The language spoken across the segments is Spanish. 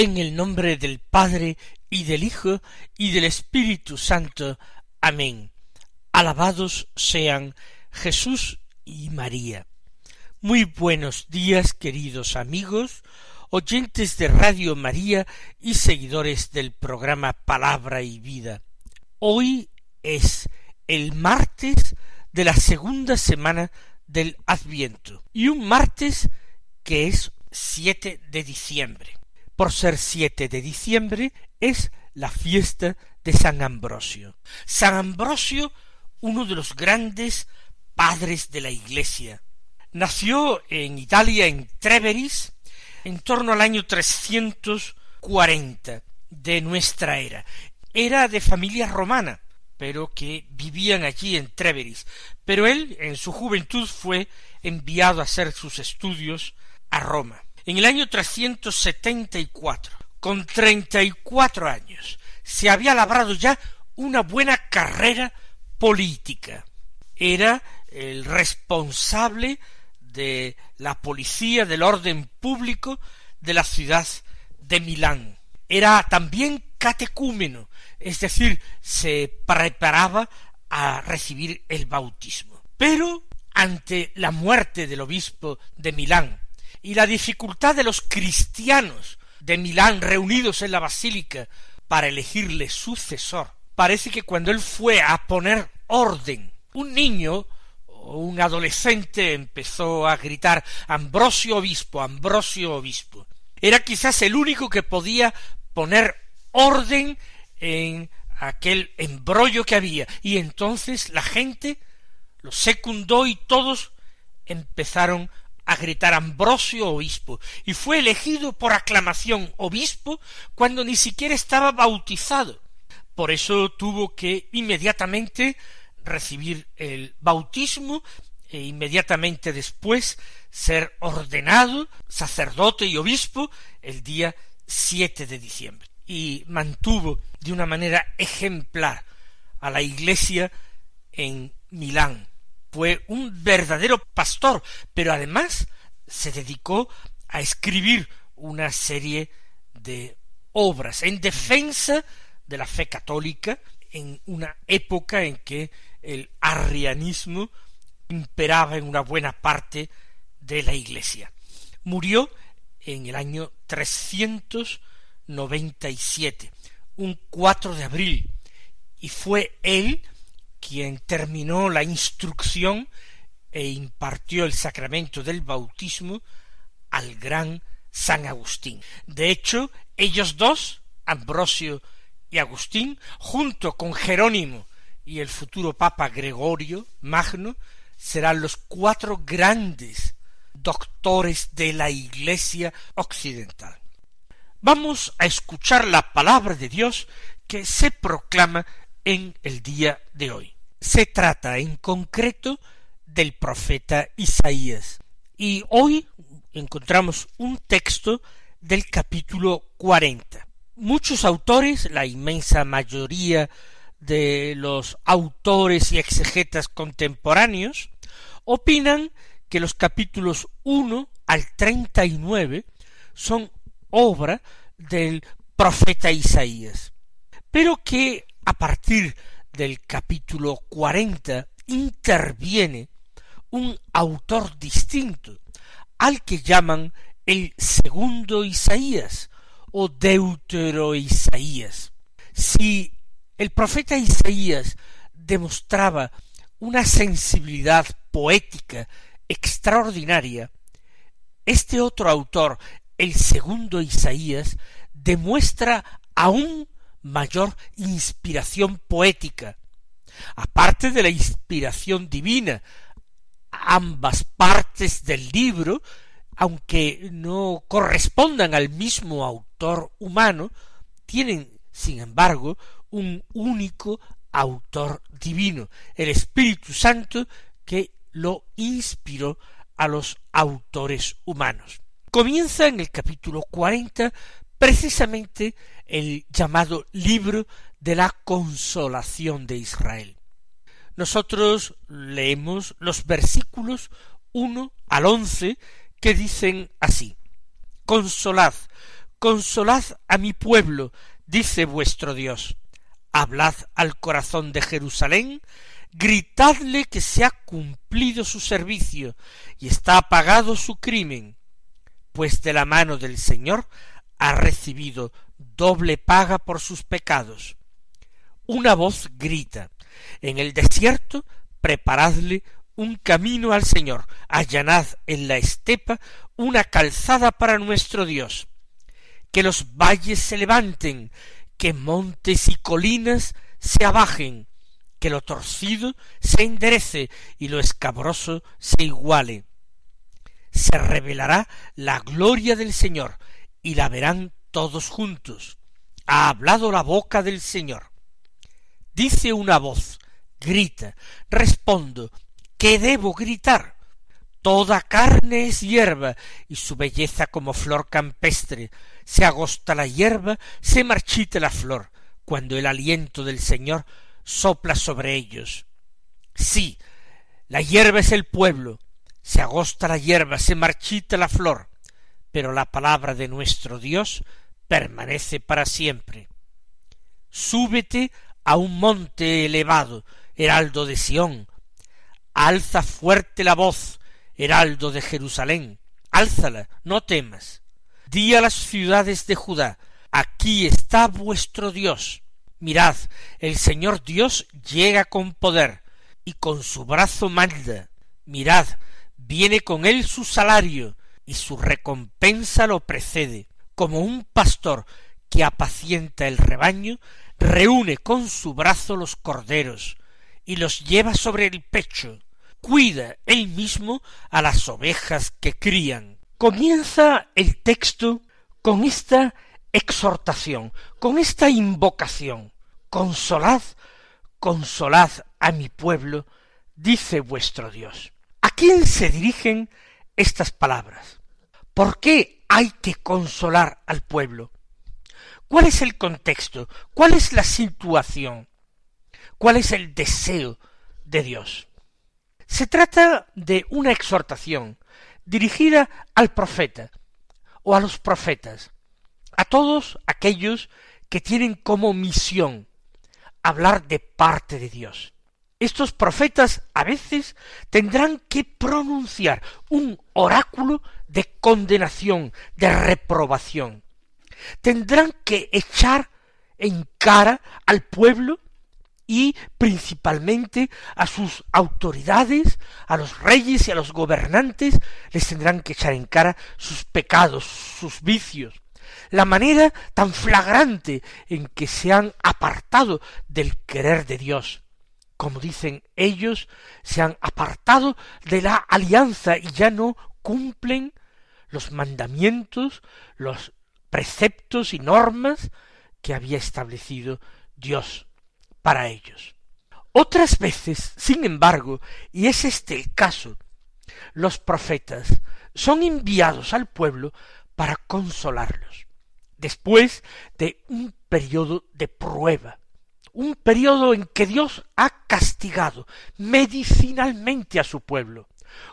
En el nombre del Padre y del Hijo y del Espíritu Santo. Amén. Alabados sean Jesús y María. Muy buenos días, queridos amigos, oyentes de Radio María y seguidores del programa Palabra y Vida. Hoy es el martes de la segunda semana del Adviento y un martes que es 7 de diciembre por ser 7 de diciembre, es la fiesta de San Ambrosio. San Ambrosio, uno de los grandes padres de la Iglesia. Nació en Italia, en Treveris, en torno al año 340 de nuestra era. Era de familia romana, pero que vivían allí en Treveris. Pero él, en su juventud, fue enviado a hacer sus estudios a Roma. En el año 374, con treinta y cuatro años, se había labrado ya una buena carrera política. Era el responsable de la policía del orden público de la ciudad de Milán. Era también catecúmeno, es decir, se preparaba a recibir el bautismo. Pero ante la muerte del obispo de Milán y la dificultad de los cristianos de Milán reunidos en la basílica para elegirle sucesor, parece que cuando él fue a poner orden, un niño o un adolescente empezó a gritar Ambrosio obispo, Ambrosio obispo. Era quizás el único que podía poner orden en aquel embrollo que había, y entonces la gente lo secundó y todos empezaron a gritar Ambrosio obispo, y fue elegido por aclamación obispo cuando ni siquiera estaba bautizado. Por eso tuvo que inmediatamente recibir el bautismo e inmediatamente después ser ordenado sacerdote y obispo el día 7 de diciembre. Y mantuvo de una manera ejemplar a la iglesia en Milán, fue un verdadero pastor, pero además se dedicó a escribir una serie de obras en defensa de la fe católica en una época en que el arrianismo imperaba en una buena parte de la Iglesia. Murió en el año 397, un 4 de abril, y fue él quien terminó la instrucción e impartió el sacramento del bautismo al gran San Agustín. De hecho, ellos dos, Ambrosio y Agustín, junto con Jerónimo y el futuro Papa Gregorio Magno, serán los cuatro grandes doctores de la Iglesia occidental. Vamos a escuchar la palabra de Dios que se proclama en el día de hoy. Se trata en concreto del profeta Isaías. Y hoy encontramos un texto del capítulo cuarenta. Muchos autores, la inmensa mayoría de los autores y exegetas contemporáneos, opinan que los capítulos uno al treinta y nueve son obra del profeta Isaías, pero que a partir del capítulo cuarenta interviene un autor distinto, al que llaman el segundo Isaías o Deutero Isaías. Si el profeta Isaías demostraba una sensibilidad poética extraordinaria, este otro autor, el segundo Isaías, demuestra aún mayor inspiración poética, aparte de la inspiración divina. Ambas partes del libro, aunque no correspondan al mismo autor humano, tienen, sin embargo, un único autor divino, el Espíritu Santo que lo inspiró a los autores humanos. Comienza en el capítulo cuarenta precisamente el llamado libro de la consolación de Israel. Nosotros leemos los versículos uno al once que dicen así Consolad, consolad a mi pueblo, dice vuestro Dios. Hablad al corazón de Jerusalén, gritadle que se ha cumplido su servicio y está apagado su crimen, pues de la mano del Señor ha recibido doble paga por sus pecados. Una voz grita en el desierto preparadle un camino al Señor, allanad en la estepa una calzada para nuestro Dios. Que los valles se levanten, que montes y colinas se abajen, que lo torcido se enderece y lo escabroso se iguale. Se revelará la gloria del Señor y la verán todos juntos. Ha hablado la boca del Señor. Dice una voz, grita, respondo, ¿qué debo gritar? Toda carne es hierba, y su belleza como flor campestre. Se agosta la hierba, se marchita la flor, cuando el aliento del Señor sopla sobre ellos. Sí, la hierba es el pueblo, se agosta la hierba, se marchita la flor, pero la palabra de nuestro Dios permanece para siempre. Súbete a un monte elevado, heraldo de Sión, alza fuerte la voz, heraldo de Jerusalén, álzala, no temas. Di a las ciudades de Judá, aquí está vuestro Dios. Mirad, el Señor Dios llega con poder, y con su brazo manda. Mirad, viene con él su salario, y su recompensa lo precede. Como un pastor que apacienta el rebaño, reúne con su brazo los corderos, y los lleva sobre el pecho, cuida él mismo a las ovejas que crían. Comienza el texto con esta exhortación, con esta invocación. Consolad, consolad a mi pueblo, dice vuestro Dios. ¿A quién se dirigen estas palabras? ¿Por qué hay que consolar al pueblo? ¿Cuál es el contexto? ¿Cuál es la situación? ¿Cuál es el deseo de Dios? Se trata de una exhortación dirigida al profeta o a los profetas, a todos aquellos que tienen como misión hablar de parte de Dios. Estos profetas a veces tendrán que pronunciar un oráculo de condenación, de reprobación. Tendrán que echar en cara al pueblo y principalmente a sus autoridades, a los reyes y a los gobernantes, les tendrán que echar en cara sus pecados, sus vicios, la manera tan flagrante en que se han apartado del querer de Dios. Como dicen ellos, se han apartado de la alianza y ya no cumplen los mandamientos, los preceptos y normas que había establecido Dios para ellos. Otras veces, sin embargo, y es este el caso, los profetas son enviados al pueblo para consolarlos, después de un periodo de prueba, un periodo en que Dios ha castigado medicinalmente a su pueblo,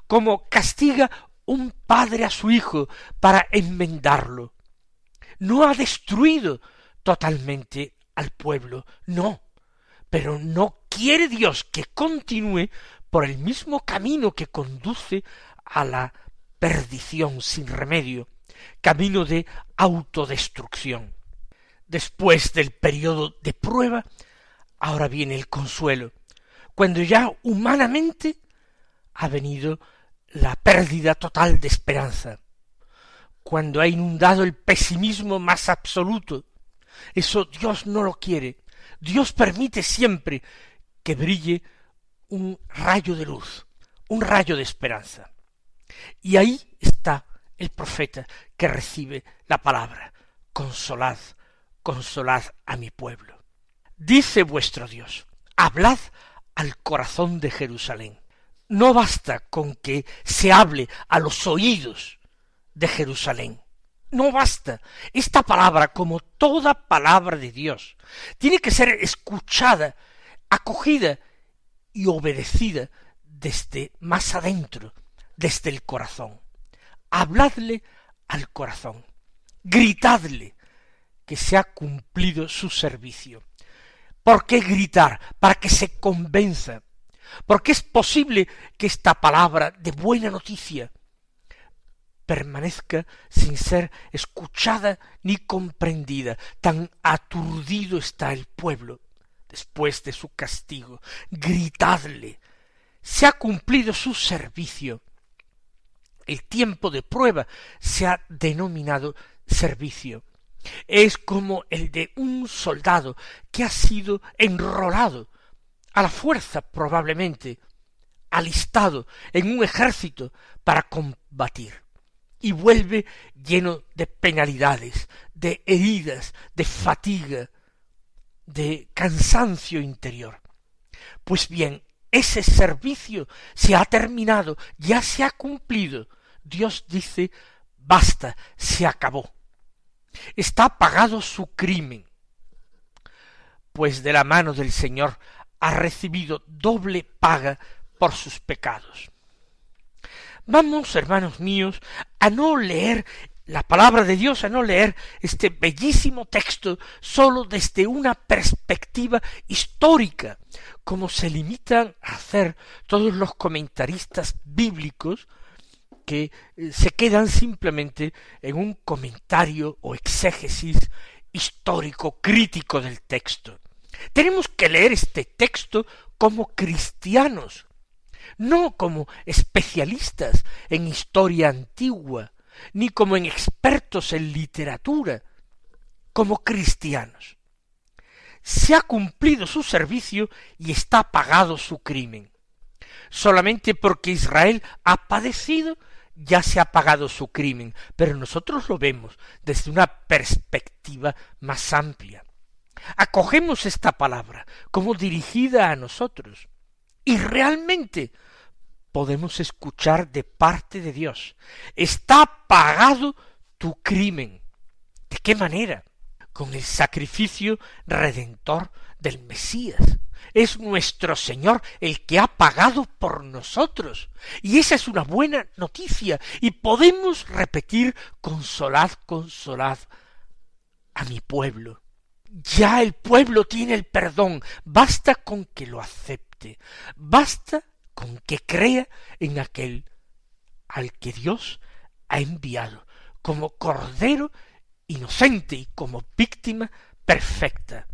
como castiga un padre a su hijo para enmendarlo. No ha destruido totalmente al pueblo, no, pero no quiere Dios que continúe por el mismo camino que conduce a la perdición sin remedio, camino de autodestrucción. Después del periodo de prueba, ahora viene el consuelo, cuando ya humanamente ha venido la pérdida total de esperanza, cuando ha inundado el pesimismo más absoluto. Eso Dios no lo quiere. Dios permite siempre que brille un rayo de luz, un rayo de esperanza. Y ahí está el profeta que recibe la palabra, consolad, consolad a mi pueblo. Dice vuestro Dios, hablad al corazón de Jerusalén. No basta con que se hable a los oídos de Jerusalén. No basta. Esta palabra, como toda palabra de Dios, tiene que ser escuchada, acogida y obedecida desde más adentro, desde el corazón. Habladle al corazón, gritadle que se ha cumplido su servicio. ¿Por qué gritar? Para que se convenza. Porque es posible que esta palabra de buena noticia permanezca sin ser escuchada ni comprendida. Tan aturdido está el pueblo después de su castigo. Gritadle. Se ha cumplido su servicio. El tiempo de prueba se ha denominado servicio. Es como el de un soldado que ha sido enrolado a la fuerza probablemente, alistado en un ejército para combatir y vuelve lleno de penalidades, de heridas, de fatiga, de cansancio interior. Pues bien, ese servicio se ha terminado, ya se ha cumplido. Dios dice, basta, se acabó. Está pagado su crimen, pues de la mano del Señor ha recibido doble paga por sus pecados. Vamos, hermanos míos, a no leer la palabra de Dios, a no leer este bellísimo texto sólo desde una perspectiva histórica, como se limitan a hacer todos los comentaristas bíblicos que eh, se quedan simplemente en un comentario o exégesis histórico crítico del texto. Tenemos que leer este texto como cristianos, no como especialistas en historia antigua, ni como en expertos en literatura, como cristianos. Se ha cumplido su servicio y está pagado su crimen. Solamente porque Israel ha padecido ya se ha pagado su crimen, pero nosotros lo vemos desde una perspectiva más amplia. Acogemos esta palabra como dirigida a nosotros y realmente podemos escuchar de parte de Dios. Está pagado tu crimen. ¿De qué manera? Con el sacrificio redentor del Mesías. Es nuestro Señor el que ha pagado por nosotros. Y esa es una buena noticia. Y podemos repetir, consolad, consolad a mi pueblo. Ya el pueblo tiene el perdón. Basta con que lo acepte. Basta con que crea en aquel al que Dios ha enviado como cordero inocente y como víctima perfecta.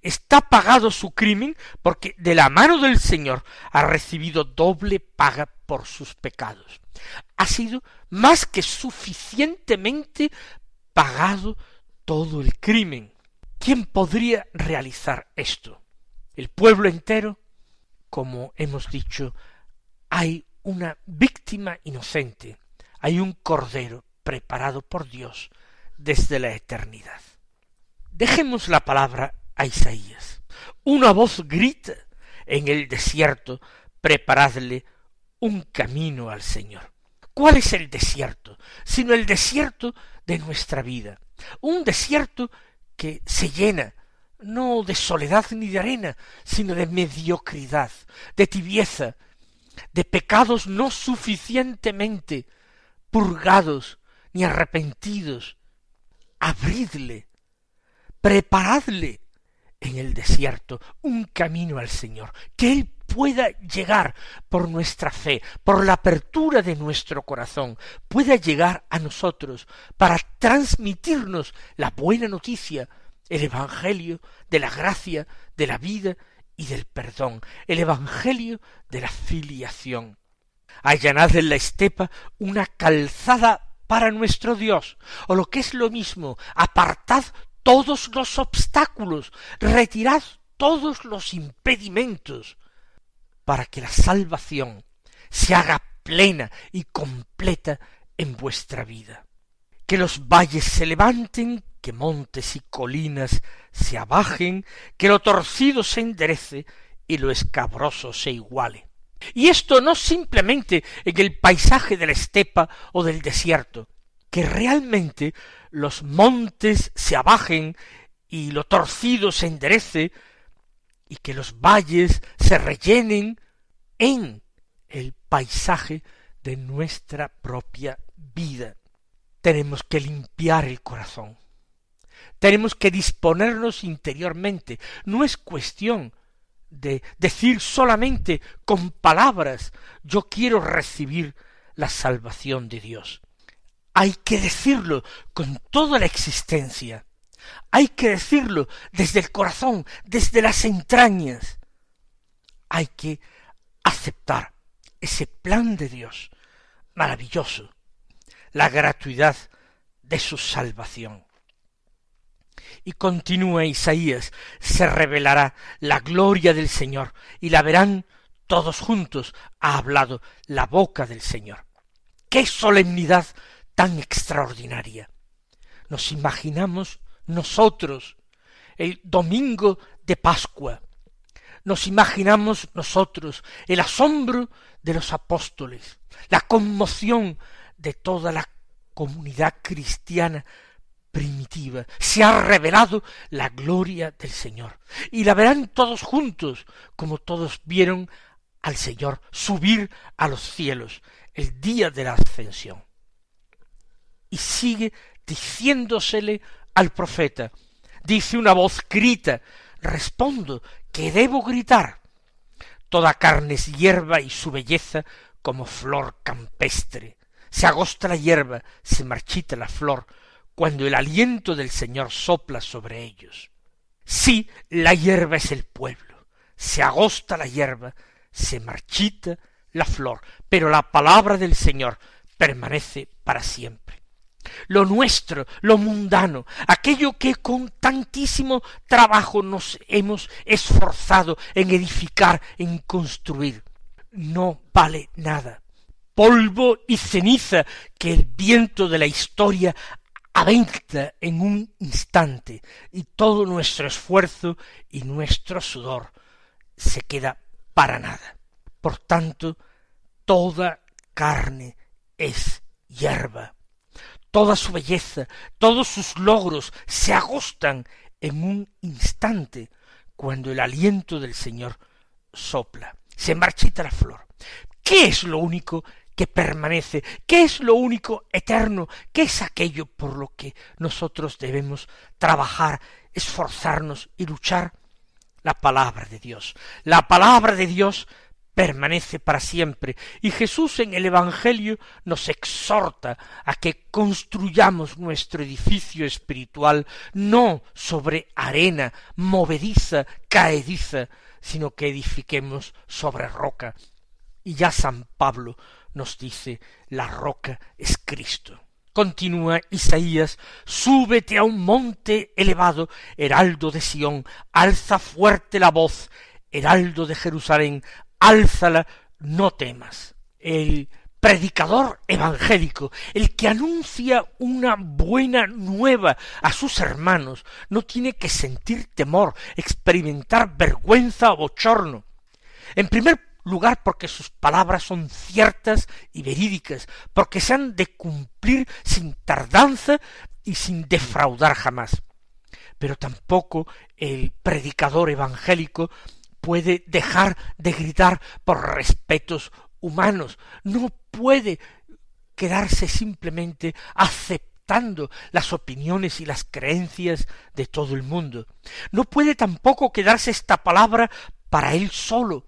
Está pagado su crimen porque de la mano del Señor ha recibido doble paga por sus pecados. Ha sido más que suficientemente pagado todo el crimen. ¿Quién podría realizar esto? ¿El pueblo entero? como hemos dicho, hay una víctima inocente, hay un cordero preparado por Dios desde la eternidad. Dejemos la palabra a Isaías. Una voz grita en el desierto, preparadle un camino al Señor. ¿Cuál es el desierto? Sino el desierto de nuestra vida. Un desierto que se llena no de soledad ni de arena, sino de mediocridad, de tibieza, de pecados no suficientemente purgados ni arrepentidos. Abridle, preparadle en el desierto un camino al Señor, que Él pueda llegar por nuestra fe, por la apertura de nuestro corazón, pueda llegar a nosotros para transmitirnos la buena noticia el Evangelio de la gracia, de la vida y del perdón, el Evangelio de la filiación. Allanad en la estepa una calzada para nuestro Dios, o lo que es lo mismo, apartad todos los obstáculos, retirad todos los impedimentos, para que la salvación se haga plena y completa en vuestra vida. Que los valles se levanten que montes y colinas se abajen, que lo torcido se enderece y lo escabroso se iguale. Y esto no simplemente en el paisaje de la estepa o del desierto, que realmente los montes se abajen y lo torcido se enderece y que los valles se rellenen en el paisaje de nuestra propia vida. Tenemos que limpiar el corazón. Tenemos que disponernos interiormente. No es cuestión de decir solamente con palabras yo quiero recibir la salvación de Dios. Hay que decirlo con toda la existencia. Hay que decirlo desde el corazón, desde las entrañas. Hay que aceptar ese plan de Dios maravilloso, la gratuidad de su salvación. Y continúa Isaías, se revelará la gloria del Señor, y la verán todos juntos, ha hablado la boca del Señor. ¡Qué solemnidad tan extraordinaria! Nos imaginamos nosotros el domingo de Pascua, nos imaginamos nosotros el asombro de los apóstoles, la conmoción de toda la comunidad cristiana primitiva. Se ha revelado la gloria del Señor. Y la verán todos juntos, como todos vieron al Señor subir a los cielos el día de la ascensión. Y sigue diciéndosele al profeta, dice una voz grita, respondo que debo gritar. Toda carne es hierba y su belleza como flor campestre. Se agosta la hierba, se marchita la flor, cuando el aliento del Señor sopla sobre ellos. Sí, la hierba es el pueblo, se agosta la hierba, se marchita la flor, pero la palabra del Señor permanece para siempre. Lo nuestro, lo mundano, aquello que con tantísimo trabajo nos hemos esforzado en edificar, en construir, no vale nada. Polvo y ceniza que el viento de la historia en un instante y todo nuestro esfuerzo y nuestro sudor se queda para nada. Por tanto, toda carne es hierba. Toda su belleza, todos sus logros se agostan en un instante cuando el aliento del Señor sopla se marchita la flor. ¿Qué es lo único permanece? ¿Qué es lo único eterno? ¿Qué es aquello por lo que nosotros debemos trabajar, esforzarnos y luchar? La palabra de Dios. La palabra de Dios permanece para siempre. Y Jesús en el Evangelio nos exhorta a que construyamos nuestro edificio espiritual no sobre arena movediza, caediza, sino que edifiquemos sobre roca. Y ya San Pablo nos dice, la roca es Cristo. Continúa Isaías, súbete a un monte elevado, heraldo de Sión, alza fuerte la voz, heraldo de Jerusalén, álzala, no temas. El predicador evangélico, el que anuncia una buena nueva a sus hermanos, no tiene que sentir temor, experimentar vergüenza o bochorno. En primer lugar porque sus palabras son ciertas y verídicas, porque se han de cumplir sin tardanza y sin defraudar jamás. Pero tampoco el predicador evangélico puede dejar de gritar por respetos humanos, no puede quedarse simplemente aceptando las opiniones y las creencias de todo el mundo. No puede tampoco quedarse esta palabra para él solo.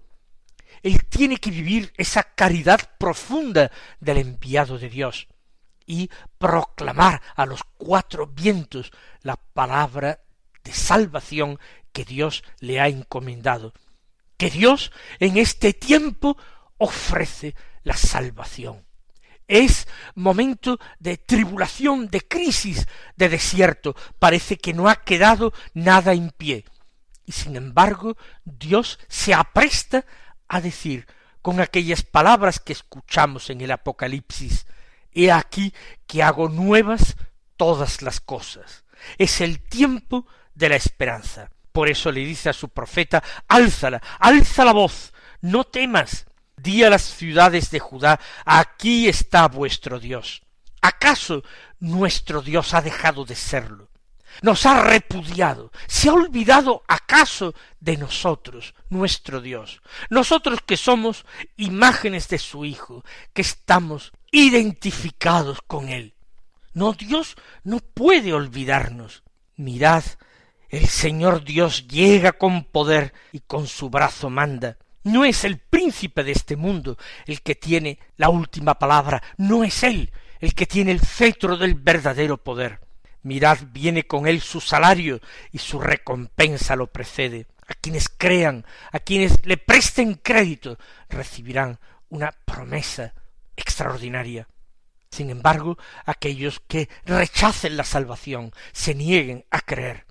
Él tiene que vivir esa caridad profunda del enviado de Dios y proclamar a los cuatro vientos la palabra de salvación que Dios le ha encomendado. Que Dios en este tiempo ofrece la salvación. Es momento de tribulación, de crisis, de desierto. Parece que no ha quedado nada en pie. Y sin embargo, Dios se apresta a decir con aquellas palabras que escuchamos en el Apocalipsis, He aquí que hago nuevas todas las cosas. es el tiempo de la esperanza. Por eso le dice a su profeta, álzala, alza la voz, no temas, di a las ciudades de Judá, aquí está vuestro Dios. ¿Acaso nuestro Dios ha dejado de serlo? Nos ha repudiado, se ha olvidado acaso de nosotros, nuestro Dios, nosotros que somos imágenes de su Hijo, que estamos identificados con Él. No, Dios no puede olvidarnos. Mirad, el Señor Dios llega con poder y con su brazo manda. No es el príncipe de este mundo el que tiene la última palabra, no es él el que tiene el cetro del verdadero poder. Mirad, viene con él su salario y su recompensa lo precede. A quienes crean, a quienes le presten crédito, recibirán una promesa extraordinaria. Sin embargo, aquellos que rechacen la salvación, se nieguen a creer,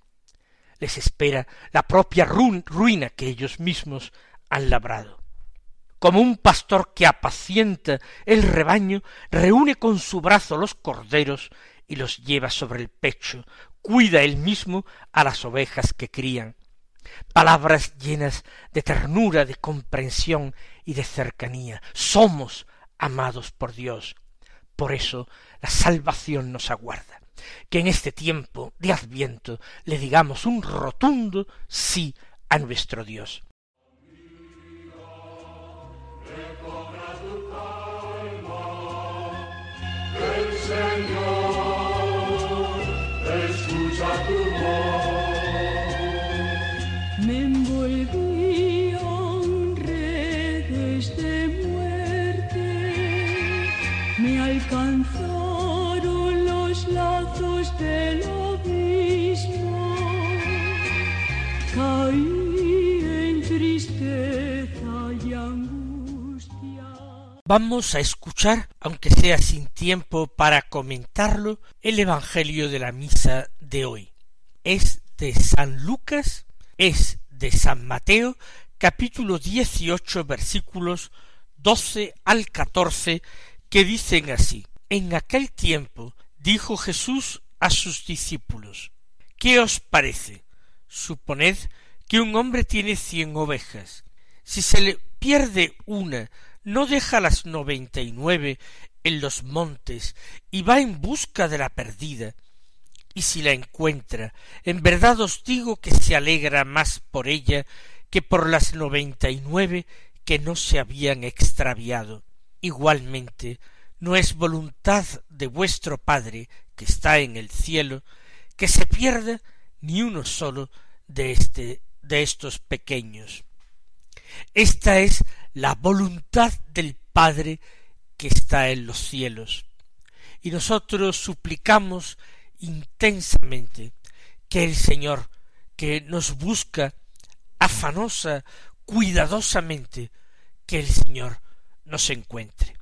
les espera la propia ruina que ellos mismos han labrado. Como un pastor que apacienta el rebaño, reúne con su brazo los corderos y los lleva sobre el pecho, cuida él mismo a las ovejas que crían. Palabras llenas de ternura, de comprensión y de cercanía. Somos amados por Dios. Por eso la salvación nos aguarda. Que en este tiempo de Adviento le digamos un rotundo sí a nuestro Dios. Vamos a escuchar, aunque sea sin tiempo para comentarlo, el Evangelio de la misa de hoy. Es de San Lucas, es de San Mateo, capítulo dieciocho, versículos doce al catorce, que dicen así. En aquel tiempo dijo Jesús a sus discípulos, ¿qué os parece? Suponed que un hombre tiene cien ovejas. Si se le pierde una, no deja las noventa y nueve en los montes y va en busca de la perdida, y si la encuentra, en verdad os digo que se alegra más por ella que por las noventa y nueve que no se habían extraviado. Igualmente, no es voluntad de vuestro Padre que está en el cielo que se pierda ni uno solo de este de estos pequeños. Esta es la voluntad del Padre que está en los cielos. Y nosotros suplicamos intensamente que el Señor, que nos busca afanosa, cuidadosamente, que el Señor nos encuentre,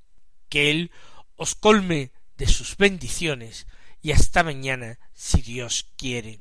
que Él os colme de sus bendiciones y hasta mañana si Dios quiere.